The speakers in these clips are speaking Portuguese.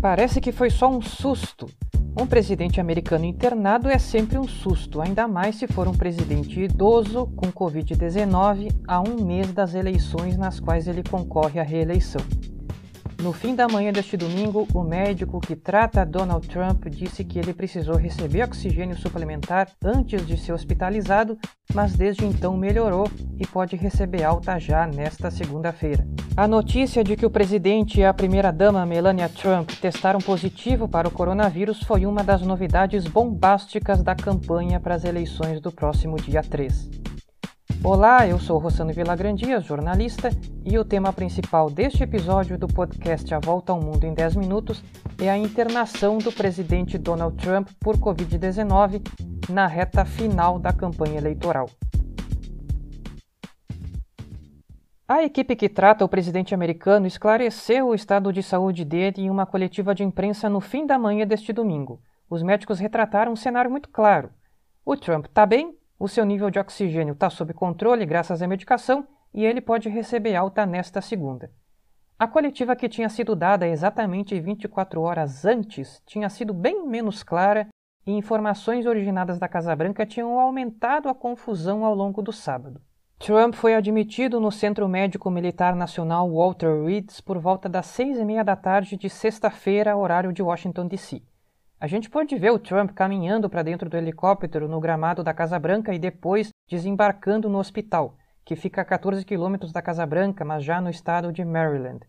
Parece que foi só um susto. Um presidente americano internado é sempre um susto, ainda mais se for um presidente idoso com Covid-19 a um mês das eleições nas quais ele concorre à reeleição. No fim da manhã deste domingo, o médico que trata Donald Trump disse que ele precisou receber oxigênio suplementar antes de ser hospitalizado, mas desde então melhorou e pode receber alta já nesta segunda-feira. A notícia de que o presidente e a primeira-dama Melania Trump testaram positivo para o coronavírus foi uma das novidades bombásticas da campanha para as eleições do próximo dia 3. Olá, eu sou Rossano Villagrandias, jornalista, e o tema principal deste episódio do podcast A Volta ao Mundo em 10 Minutos é a internação do presidente Donald Trump por Covid-19 na reta final da campanha eleitoral. A equipe que trata o presidente americano esclareceu o estado de saúde dele em uma coletiva de imprensa no fim da manhã deste domingo. Os médicos retrataram um cenário muito claro. O Trump está bem, o seu nível de oxigênio está sob controle graças à medicação e ele pode receber alta nesta segunda. A coletiva que tinha sido dada exatamente 24 horas antes tinha sido bem menos clara e informações originadas da Casa Branca tinham aumentado a confusão ao longo do sábado. Trump foi admitido no Centro Médico Militar Nacional Walter Reed por volta das seis e meia da tarde de sexta-feira, horário de Washington, D.C. A gente pode ver o Trump caminhando para dentro do helicóptero no gramado da Casa Branca e depois desembarcando no hospital, que fica a 14 quilômetros da Casa Branca, mas já no estado de Maryland.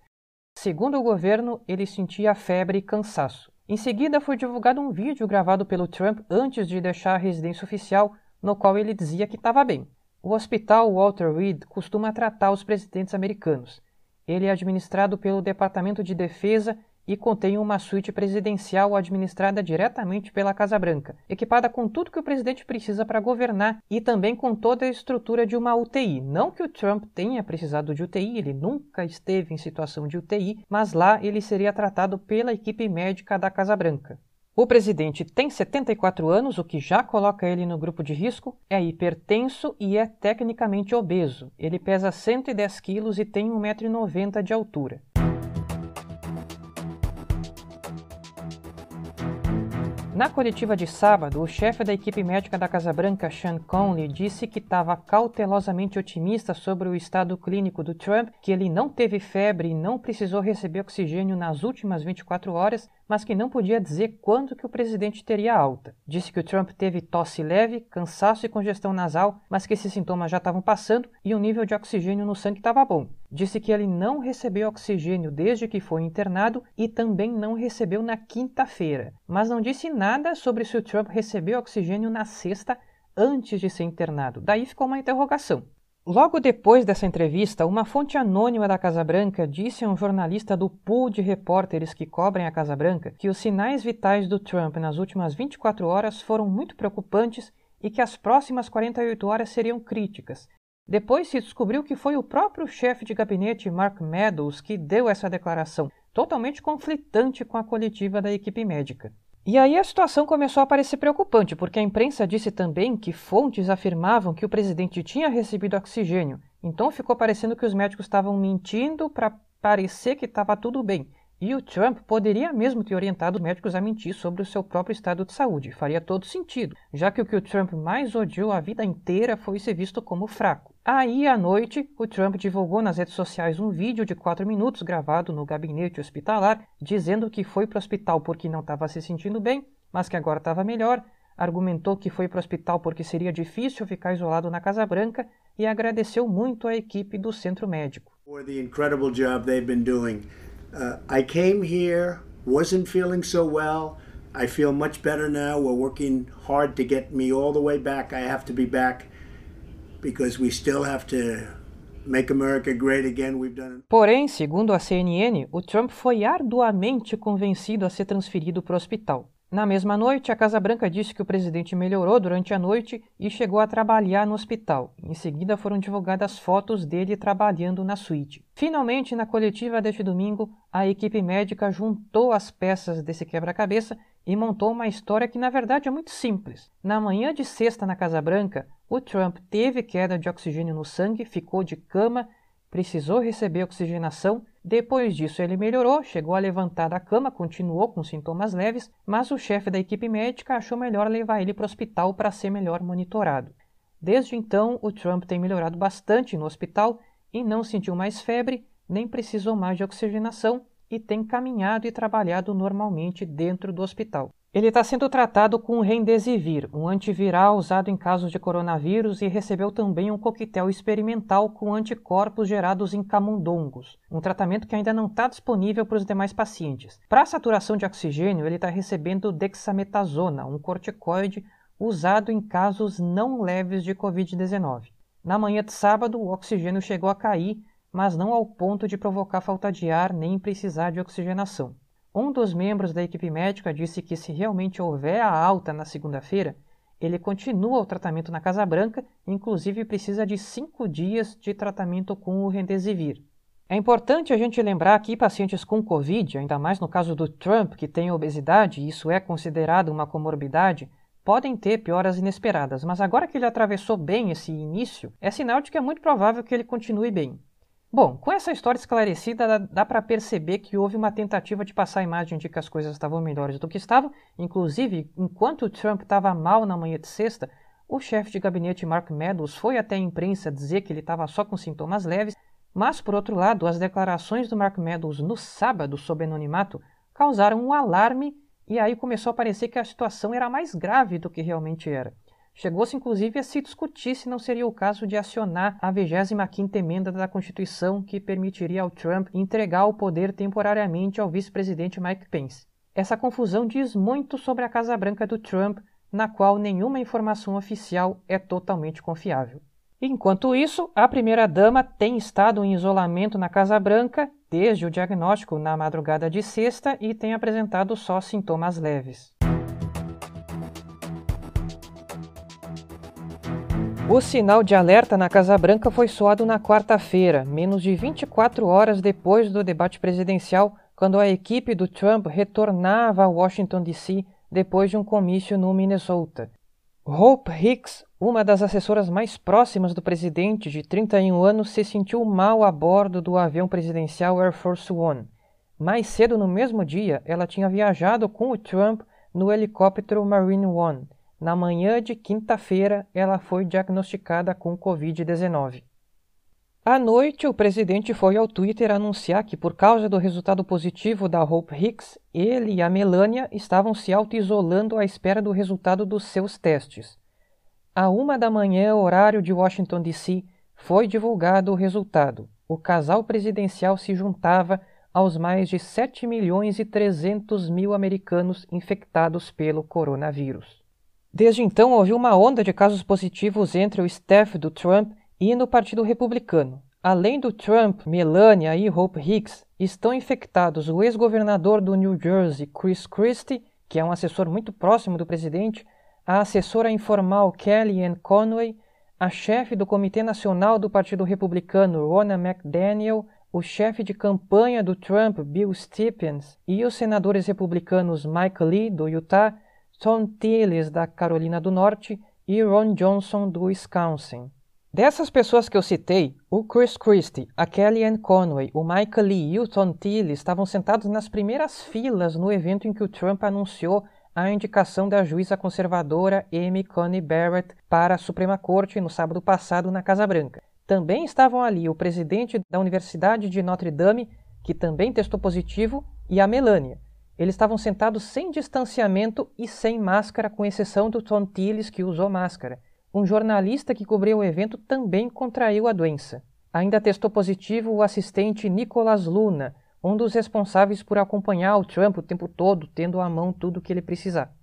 Segundo o governo, ele sentia febre e cansaço. Em seguida, foi divulgado um vídeo gravado pelo Trump antes de deixar a residência oficial, no qual ele dizia que estava bem. O hospital Walter Reed costuma tratar os presidentes americanos. Ele é administrado pelo Departamento de Defesa e contém uma suíte presidencial administrada diretamente pela Casa Branca, equipada com tudo que o presidente precisa para governar e também com toda a estrutura de uma UTI. Não que o Trump tenha precisado de UTI, ele nunca esteve em situação de UTI, mas lá ele seria tratado pela equipe médica da Casa Branca. O presidente tem 74 anos, o que já coloca ele no grupo de risco, é hipertenso e é tecnicamente obeso. Ele pesa 110 quilos e tem 1,90m de altura. Na coletiva de sábado, o chefe da equipe médica da Casa Branca, Sean Conley, disse que estava cautelosamente otimista sobre o estado clínico do Trump, que ele não teve febre e não precisou receber oxigênio nas últimas 24 horas, mas que não podia dizer quando que o presidente teria alta. Disse que o Trump teve tosse leve, cansaço e congestão nasal, mas que esses sintomas já estavam passando e o nível de oxigênio no sangue estava bom. Disse que ele não recebeu oxigênio desde que foi internado e também não recebeu na quinta-feira, mas não disse nada sobre se o Trump recebeu oxigênio na sexta antes de ser internado. Daí ficou uma interrogação. Logo depois dessa entrevista, uma fonte anônima da Casa Branca disse a um jornalista do pool de repórteres que cobrem a Casa Branca que os sinais vitais do Trump nas últimas 24 horas foram muito preocupantes e que as próximas 48 horas seriam críticas, depois se descobriu que foi o próprio chefe de gabinete Mark Meadows que deu essa declaração, totalmente conflitante com a coletiva da equipe médica. E aí a situação começou a parecer preocupante, porque a imprensa disse também que fontes afirmavam que o presidente tinha recebido oxigênio. Então ficou parecendo que os médicos estavam mentindo para parecer que estava tudo bem. E o Trump poderia mesmo ter orientado os médicos a mentir sobre o seu próprio estado de saúde. Faria todo sentido, já que o que o Trump mais odiou a vida inteira foi ser visto como fraco. Aí, à noite, o Trump divulgou nas redes sociais um vídeo de 4 minutos gravado no gabinete hospitalar, dizendo que foi para o hospital porque não estava se sentindo bem, mas que agora estava melhor. Argumentou que foi para o hospital porque seria difícil ficar isolado na Casa Branca e agradeceu muito à equipe do centro médico. For the incredible job they've been doing. Uh, I came here, wasn't feeling so well. I feel much better now. We're working hard to get me all the way back. I have to be back Porém, segundo a CNN, o Trump foi arduamente convencido a ser transferido para o hospital. Na mesma noite, a Casa Branca disse que o presidente melhorou durante a noite e chegou a trabalhar no hospital. Em seguida, foram divulgadas fotos dele trabalhando na suíte. Finalmente, na coletiva deste domingo, a equipe médica juntou as peças desse quebra-cabeça e montou uma história que, na verdade, é muito simples. Na manhã de sexta na Casa Branca, o Trump teve queda de oxigênio no sangue, ficou de cama precisou receber oxigenação. Depois disso, ele melhorou, chegou a levantar da cama, continuou com sintomas leves, mas o chefe da equipe médica achou melhor levar ele para o hospital para ser melhor monitorado. Desde então, o Trump tem melhorado bastante no hospital e não sentiu mais febre, nem precisou mais de oxigenação e tem caminhado e trabalhado normalmente dentro do hospital. Ele está sendo tratado com Remdesivir, um antiviral usado em casos de coronavírus, e recebeu também um coquetel experimental com anticorpos gerados em camundongos, um tratamento que ainda não está disponível para os demais pacientes. Para saturação de oxigênio, ele está recebendo dexametasona, um corticoide usado em casos não leves de Covid-19. Na manhã de sábado, o oxigênio chegou a cair, mas não ao ponto de provocar falta de ar nem precisar de oxigenação. Um dos membros da equipe médica disse que se realmente houver a alta na segunda-feira, ele continua o tratamento na Casa Branca, inclusive precisa de cinco dias de tratamento com o Remdesivir. É importante a gente lembrar que pacientes com Covid, ainda mais no caso do Trump, que tem obesidade, e isso é considerado uma comorbidade, podem ter pioras inesperadas, mas agora que ele atravessou bem esse início, é sinal de que é muito provável que ele continue bem. Bom, com essa história esclarecida, dá, para perceber que houve uma tentativa de passar a imagem de que as coisas estavam melhores do que estavam. Inclusive, enquanto o Trump estava mal na manhã de sexta, o chefe de gabinete Mark Meadows foi até a imprensa dizer que ele estava só com sintomas leves. Mas, por outro lado, as declarações do Mark Meadows no sábado sob anonimato causaram um alarme e aí começou a parecer que a situação era mais grave do que realmente era. Chegou-se inclusive a se discutir se não seria o caso de acionar a 25ª emenda da Constituição que permitiria ao Trump entregar o poder temporariamente ao vice-presidente Mike Pence. Essa confusão diz muito sobre a Casa Branca do Trump, na qual nenhuma informação oficial é totalmente confiável. Enquanto isso, a primeira-dama tem estado em isolamento na Casa Branca desde o diagnóstico na madrugada de sexta e tem apresentado só sintomas leves. O sinal de alerta na Casa Branca foi soado na quarta-feira, menos de 24 horas depois do debate presidencial, quando a equipe do Trump retornava a Washington, D.C., depois de um comício no Minnesota. Hope Hicks, uma das assessoras mais próximas do presidente, de 31 anos, se sentiu mal a bordo do avião presidencial Air Force One. Mais cedo no mesmo dia, ela tinha viajado com o Trump no helicóptero Marine One. Na manhã de quinta-feira, ela foi diagnosticada com Covid-19. À noite, o presidente foi ao Twitter anunciar que, por causa do resultado positivo da Hope Hicks, ele e a Melania estavam se auto-isolando à espera do resultado dos seus testes. À uma da manhã, horário de Washington, D.C., foi divulgado o resultado. O casal presidencial se juntava aos mais de 7 milhões e 300 mil americanos infectados pelo coronavírus. Desde então, houve uma onda de casos positivos entre o staff do Trump e no Partido Republicano. Além do Trump, Melania e Hope Hicks, estão infectados o ex-governador do New Jersey, Chris Christie, que é um assessor muito próximo do presidente, a assessora informal Kellyanne Conway, a chefe do Comitê Nacional do Partido Republicano, Ronna McDaniel, o chefe de campanha do Trump, Bill Stephens, e os senadores republicanos Mike Lee, do Utah, Tom Tillis, da Carolina do Norte, e Ron Johnson, do Wisconsin. Dessas pessoas que eu citei, o Chris Christie, a Kellyanne Conway, o Michael Lee e o Tom Tillis estavam sentados nas primeiras filas no evento em que o Trump anunciou a indicação da juíza conservadora Amy Coney Barrett para a Suprema Corte no sábado passado na Casa Branca. Também estavam ali o presidente da Universidade de Notre Dame, que também testou positivo, e a Melania, eles estavam sentados sem distanciamento e sem máscara, com exceção do Tom Tillis, que usou máscara. Um jornalista que cobriu o evento também contraiu a doença. Ainda testou positivo o assistente Nicolas Luna, um dos responsáveis por acompanhar o Trump o tempo todo, tendo à mão tudo o que ele precisar.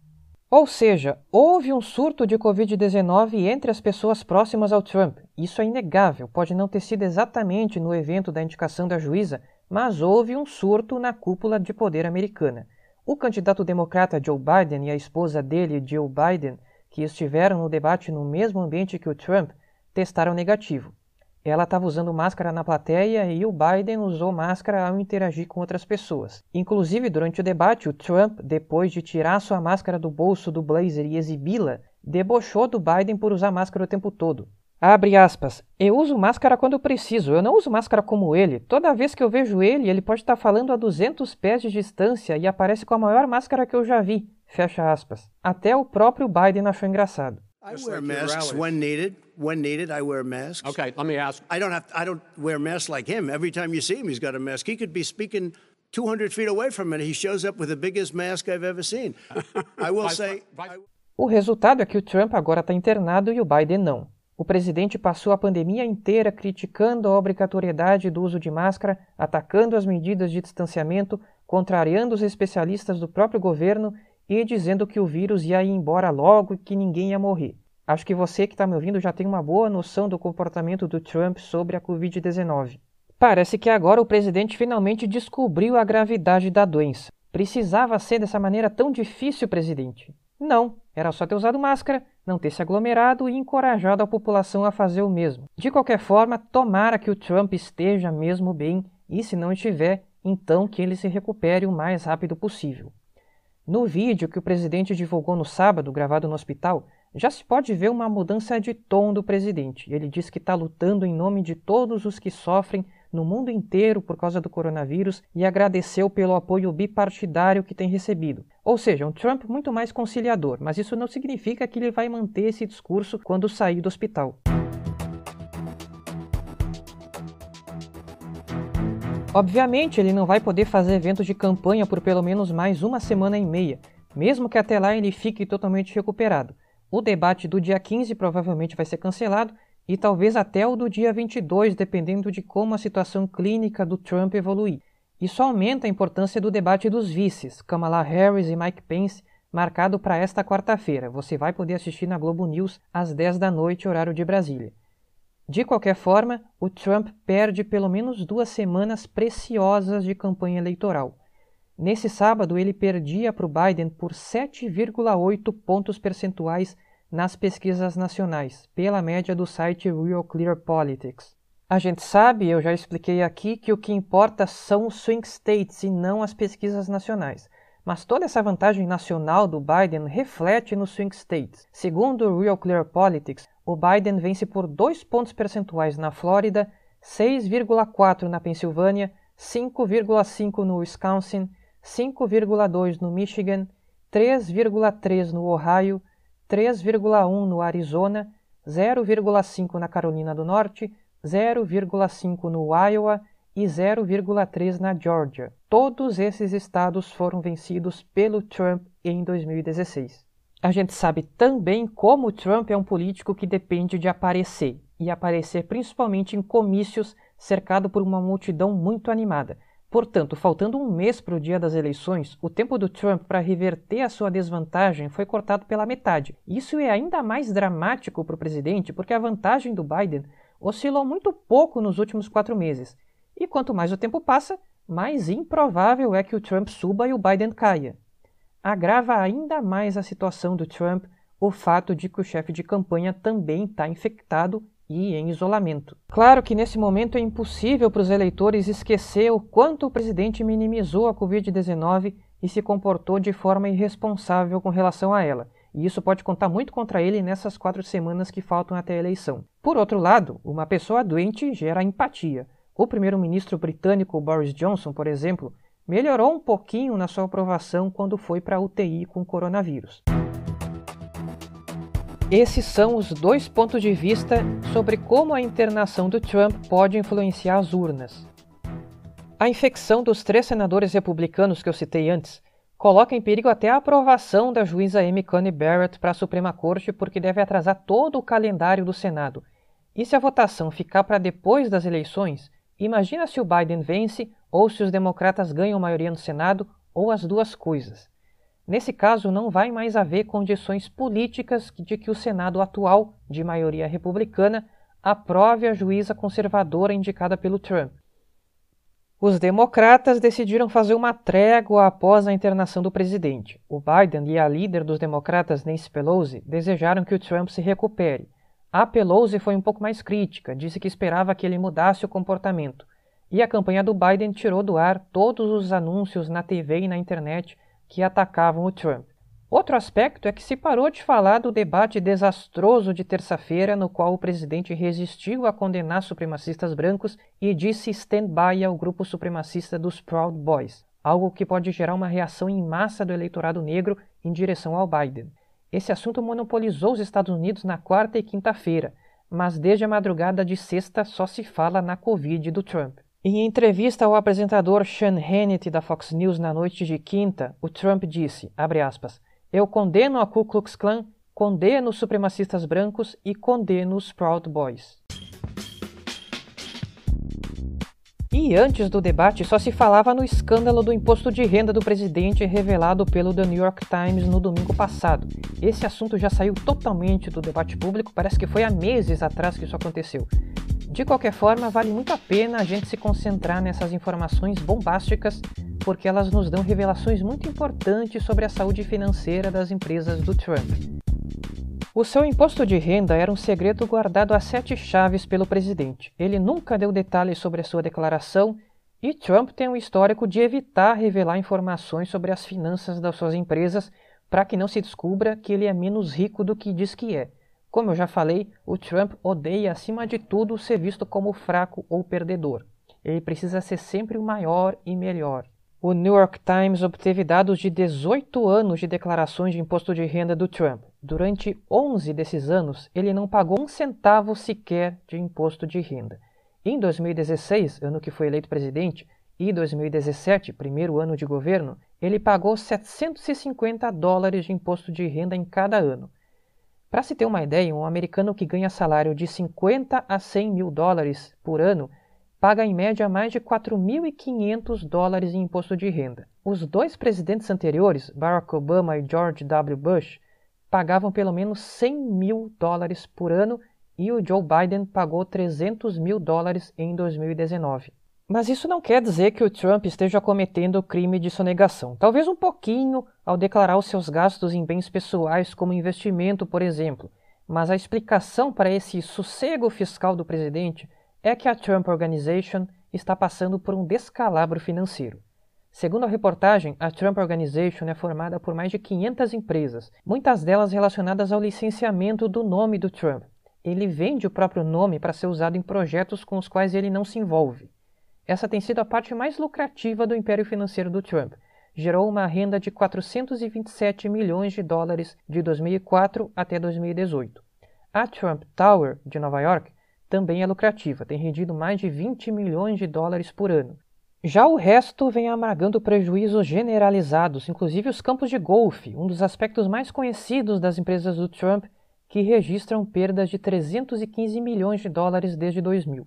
Ou seja, houve um surto de Covid-19 entre as pessoas próximas ao Trump. Isso é inegável. Pode não ter sido exatamente no evento da indicação da juíza, mas houve um surto na cúpula de poder americana. O candidato democrata Joe Biden e a esposa dele, Jill Biden, que estiveram no debate no mesmo ambiente que o Trump, testaram negativo. Ela estava usando máscara na plateia e o Biden usou máscara ao interagir com outras pessoas. Inclusive, durante o debate, o Trump, depois de tirar sua máscara do bolso do blazer e exibi-la, debochou do Biden por usar máscara o tempo todo. Abre aspas. Eu uso máscara quando preciso, eu não uso máscara como ele. Toda vez que eu vejo ele, ele pode estar falando a 200 pés de distância e aparece com a maior máscara que eu já vi. Fecha aspas. Até o próprio Biden achou engraçado. I wear masks when needed. When needed, I wear masks. Okay, let me ask. I don't have. I don't wear masks like him. Every time you see him, he's got a mask. He could be speaking 200 feet away from me. He shows up with the biggest mask I've ever seen. I will say. O resultado é que o Trump agora está internado e o Biden não. O presidente passou a pandemia inteira criticando a obrigatoriedade do uso de máscara, atacando as medidas de distanciamento, contrariando os especialistas do próprio governo e dizendo que o vírus ia ir embora logo e que ninguém ia morrer. Acho que você que está me ouvindo já tem uma boa noção do comportamento do Trump sobre a Covid-19. Parece que agora o presidente finalmente descobriu a gravidade da doença. Precisava ser dessa maneira tão difícil, presidente? Não, era só ter usado máscara, não ter se aglomerado e encorajado a população a fazer o mesmo. De qualquer forma, tomara que o Trump esteja mesmo bem e, se não estiver, então que ele se recupere o mais rápido possível. No vídeo que o presidente divulgou no sábado, gravado no hospital, já se pode ver uma mudança de tom do presidente. Ele diz que está lutando em nome de todos os que sofrem no mundo inteiro por causa do coronavírus e agradeceu pelo apoio bipartidário que tem recebido. Ou seja, um Trump muito mais conciliador, mas isso não significa que ele vai manter esse discurso quando sair do hospital. Obviamente, ele não vai poder fazer eventos de campanha por pelo menos mais uma semana e meia, mesmo que até lá ele fique totalmente recuperado. O debate do dia 15 provavelmente vai ser cancelado e talvez até o do dia 22, dependendo de como a situação clínica do Trump evoluir. Isso aumenta a importância do debate dos vices, Kamala Harris e Mike Pence, marcado para esta quarta-feira. Você vai poder assistir na Globo News às 10 da noite, horário de Brasília. De qualquer forma, o Trump perde pelo menos duas semanas preciosas de campanha eleitoral. Nesse sábado, ele perdia para o Biden por 7,8 pontos percentuais nas pesquisas nacionais, pela média do site Real Clear Politics. A gente sabe, eu já expliquei aqui, que o que importa são os swing states e não as pesquisas nacionais. Mas toda essa vantagem nacional do Biden reflete nos swing states. Segundo o Real Clear Politics, o Biden vence por 2 pontos percentuais na Flórida, 6,4 na Pensilvânia, 5,5 no Wisconsin, 5,2 no Michigan, 3,3 no Ohio, 3,1 no Arizona, 0,5 na Carolina do Norte, 0,5 no Iowa e 0,3 na Georgia. Todos esses estados foram vencidos pelo Trump em 2016. A gente sabe também como Trump é um político que depende de aparecer, e aparecer principalmente em comícios cercado por uma multidão muito animada. Portanto, faltando um mês para o dia das eleições, o tempo do Trump para reverter a sua desvantagem foi cortado pela metade. Isso é ainda mais dramático para o presidente porque a vantagem do Biden oscilou muito pouco nos últimos quatro meses. E quanto mais o tempo passa, mais improvável é que o Trump suba e o Biden caia. Agrava ainda mais a situação do Trump o fato de que o chefe de campanha também está infectado e em isolamento. Claro que nesse momento é impossível para os eleitores esquecer o quanto o presidente minimizou a Covid-19 e se comportou de forma irresponsável com relação a ela. E isso pode contar muito contra ele nessas quatro semanas que faltam até a eleição. Por outro lado, uma pessoa doente gera empatia. O primeiro-ministro britânico Boris Johnson, por exemplo, melhorou um pouquinho na sua aprovação quando foi para a UTI com coronavírus. Esses são os dois pontos de vista sobre como a internação do Trump pode influenciar as urnas. A infecção dos três senadores republicanos que eu citei antes coloca em perigo até a aprovação da juíza Amy Coney Barrett para a Suprema Corte, porque deve atrasar todo o calendário do Senado. E se a votação ficar para depois das eleições, imagina se o Biden vence ou se os democratas ganham maioria no Senado, ou as duas coisas. Nesse caso, não vai mais haver condições políticas de que o Senado atual, de maioria republicana, aprove a juíza conservadora indicada pelo Trump. Os democratas decidiram fazer uma trégua após a internação do presidente. O Biden e a líder dos democratas, Nancy Pelosi, desejaram que o Trump se recupere. A Pelosi foi um pouco mais crítica, disse que esperava que ele mudasse o comportamento. E a campanha do Biden tirou do ar todos os anúncios na TV e na internet que atacavam o Trump. Outro aspecto é que se parou de falar do debate desastroso de terça-feira, no qual o presidente resistiu a condenar supremacistas brancos e disse stand-by ao grupo supremacista dos Proud Boys, algo que pode gerar uma reação em massa do eleitorado negro em direção ao Biden. Esse assunto monopolizou os Estados Unidos na quarta e quinta-feira, mas desde a madrugada de sexta só se fala na Covid do Trump. Em entrevista ao apresentador Sean Hannity da Fox News na noite de quinta, o Trump disse, aspas, eu condeno a Ku Klux Klan, condeno os supremacistas brancos e condeno os Proud Boys. E antes do debate só se falava no escândalo do imposto de renda do presidente revelado pelo The New York Times no domingo passado. Esse assunto já saiu totalmente do debate público, parece que foi há meses atrás que isso aconteceu. De qualquer forma, vale muito a pena a gente se concentrar nessas informações bombásticas porque elas nos dão revelações muito importantes sobre a saúde financeira das empresas do Trump. O seu imposto de renda era um segredo guardado a sete chaves pelo presidente. Ele nunca deu detalhes sobre a sua declaração e Trump tem um histórico de evitar revelar informações sobre as finanças das suas empresas para que não se descubra que ele é menos rico do que diz que é. Como eu já falei, o Trump odeia acima de tudo ser visto como fraco ou perdedor. Ele precisa ser sempre o maior e melhor. O New York Times obteve dados de 18 anos de declarações de imposto de renda do Trump. Durante 11 desses anos, ele não pagou um centavo sequer de imposto de renda. Em 2016, ano que foi eleito presidente, e 2017, primeiro ano de governo, ele pagou 750 dólares de imposto de renda em cada ano. Para se ter uma ideia, um americano que ganha salário de 50 a 100 mil dólares por ano paga em média mais de 4.500 dólares em imposto de renda. Os dois presidentes anteriores, Barack Obama e George W. Bush, pagavam pelo menos 100 mil dólares por ano e o Joe Biden pagou 300 mil dólares em 2019. Mas isso não quer dizer que o Trump esteja cometendo crime de sonegação. Talvez um pouquinho ao declarar os seus gastos em bens pessoais, como investimento, por exemplo. Mas a explicação para esse sossego fiscal do presidente é que a Trump Organization está passando por um descalabro financeiro. Segundo a reportagem, a Trump Organization é formada por mais de 500 empresas, muitas delas relacionadas ao licenciamento do nome do Trump. Ele vende o próprio nome para ser usado em projetos com os quais ele não se envolve. Essa tem sido a parte mais lucrativa do império financeiro do Trump. Gerou uma renda de 427 milhões de dólares de 2004 até 2018. A Trump Tower, de Nova York, também é lucrativa, tem rendido mais de 20 milhões de dólares por ano. Já o resto vem amargando prejuízos generalizados, inclusive os campos de golfe, um dos aspectos mais conhecidos das empresas do Trump, que registram perdas de 315 milhões de dólares desde 2000.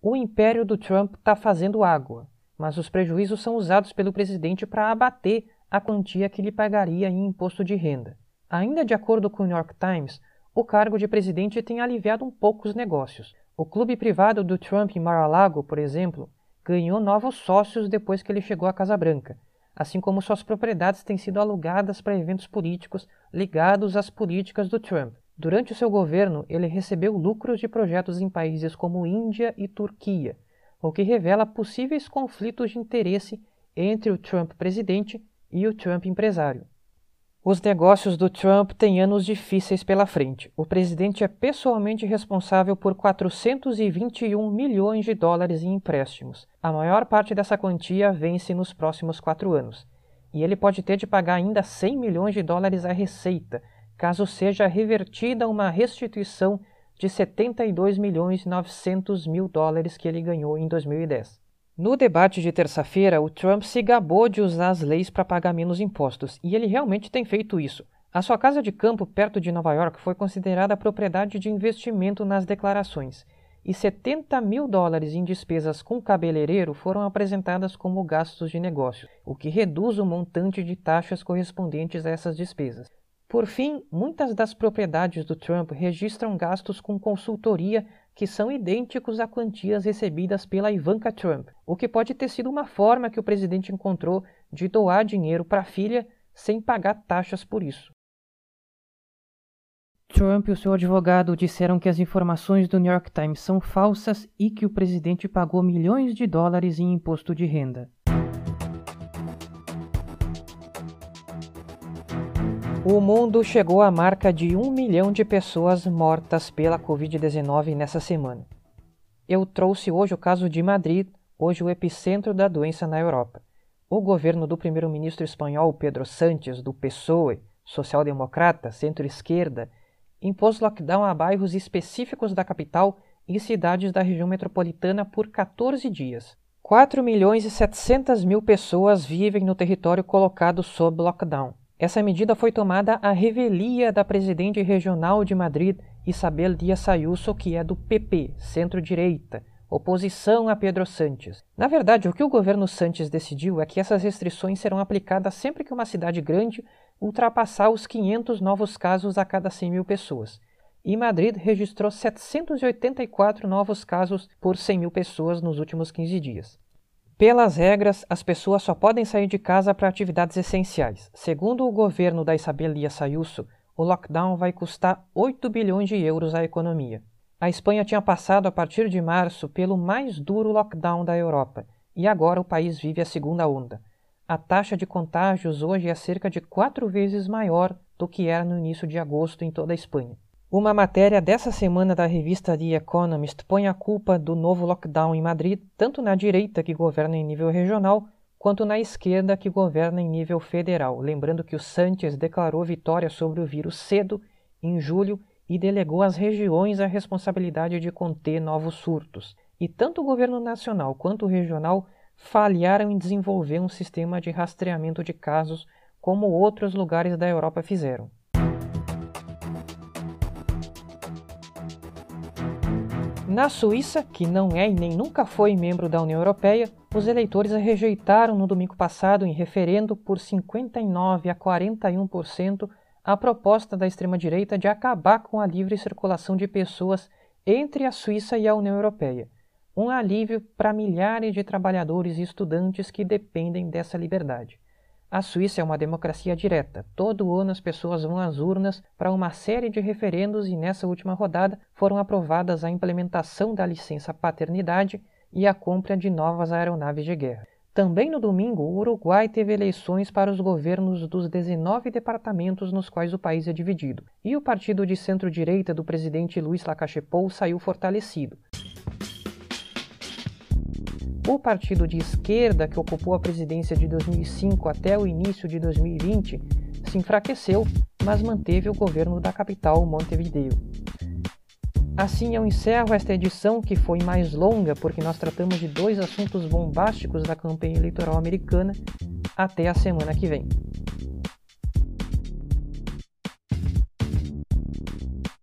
O império do Trump está fazendo água, mas os prejuízos são usados pelo presidente para abater a quantia que lhe pagaria em imposto de renda. Ainda de acordo com o New York Times, o cargo de presidente tem aliviado um pouco os negócios. O clube privado do Trump em Mar-a-Lago, por exemplo, ganhou novos sócios depois que ele chegou à Casa Branca, assim como suas propriedades têm sido alugadas para eventos políticos ligados às políticas do Trump. Durante o seu governo, ele recebeu lucros de projetos em países como Índia e Turquia, o que revela possíveis conflitos de interesse entre o Trump presidente e o Trump empresário. Os negócios do Trump têm anos difíceis pela frente. O presidente é pessoalmente responsável por 421 milhões de dólares em empréstimos. A maior parte dessa quantia vence nos próximos quatro anos. E ele pode ter de pagar ainda 100 milhões de dólares à Receita, caso seja revertida uma restituição de 72 milhões e 900 mil dólares que ele ganhou em 2010. No debate de terça-feira, o Trump se gabou de usar as leis para pagar menos impostos, e ele realmente tem feito isso. A sua casa de campo perto de Nova York foi considerada propriedade de investimento nas declarações, e 70 mil dólares em despesas com cabeleireiro foram apresentadas como gastos de negócio, o que reduz o montante de taxas correspondentes a essas despesas. Por fim, muitas das propriedades do Trump registram gastos com consultoria que são idênticos a quantias recebidas pela Ivanka Trump, o que pode ter sido uma forma que o presidente encontrou de doar dinheiro para a filha sem pagar taxas por isso. Trump e o seu advogado disseram que as informações do New York Times são falsas e que o presidente pagou milhões de dólares em imposto de renda. O mundo chegou à marca de um milhão de pessoas mortas pela Covid-19 nessa semana. Eu trouxe hoje o caso de Madrid, hoje o epicentro da doença na Europa. O governo do primeiro-ministro espanhol Pedro Sánchez, do PSOE, social-democrata, centro-esquerda, impôs lockdown a bairros específicos da capital e cidades da região metropolitana por 14 dias. 4 milhões e 700 mil pessoas vivem no território colocado sob lockdown. Essa medida foi tomada à revelia da presidente regional de Madrid, Isabel Díaz Ayuso, que é do PP, centro-direita, oposição a Pedro Sánchez. Na verdade, o que o governo Sánchez decidiu é que essas restrições serão aplicadas sempre que uma cidade grande ultrapassar os 500 novos casos a cada 100 mil pessoas. E Madrid registrou 784 novos casos por 100 mil pessoas nos últimos 15 dias. Pelas regras, as pessoas só podem sair de casa para atividades essenciais. Segundo o governo da Isabel Díaz Ayuso, o lockdown vai custar 8 bilhões de euros à economia. A Espanha tinha passado a partir de março pelo mais duro lockdown da Europa e agora o país vive a segunda onda. A taxa de contágios hoje é cerca de quatro vezes maior do que era no início de agosto em toda a Espanha. Uma matéria dessa semana da revista The Economist põe a culpa do novo lockdown em Madrid tanto na direita, que governa em nível regional, quanto na esquerda, que governa em nível federal. Lembrando que o Sánchez declarou vitória sobre o vírus cedo, em julho, e delegou às regiões a responsabilidade de conter novos surtos. E tanto o governo nacional quanto o regional falharam em desenvolver um sistema de rastreamento de casos como outros lugares da Europa fizeram. Na Suíça, que não é e nem nunca foi membro da União Europeia, os eleitores rejeitaram no domingo passado, em referendo, por 59 a 41%, a proposta da extrema-direita de acabar com a livre circulação de pessoas entre a Suíça e a União Europeia. Um alívio para milhares de trabalhadores e estudantes que dependem dessa liberdade. A Suíça é uma democracia direta. Todo ano as pessoas vão às urnas para uma série de referendos e nessa última rodada foram aprovadas a implementação da licença paternidade e a compra de novas aeronaves de guerra. Também no domingo, o Uruguai teve eleições para os governos dos 19 departamentos nos quais o país é dividido, e o partido de centro-direita do presidente Luiz Lacalle Pou saiu fortalecido. O partido de esquerda, que ocupou a presidência de 2005 até o início de 2020, se enfraqueceu, mas manteve o governo da capital, Montevideo. Assim eu encerro esta edição, que foi mais longa porque nós tratamos de dois assuntos bombásticos da campanha eleitoral americana. Até a semana que vem.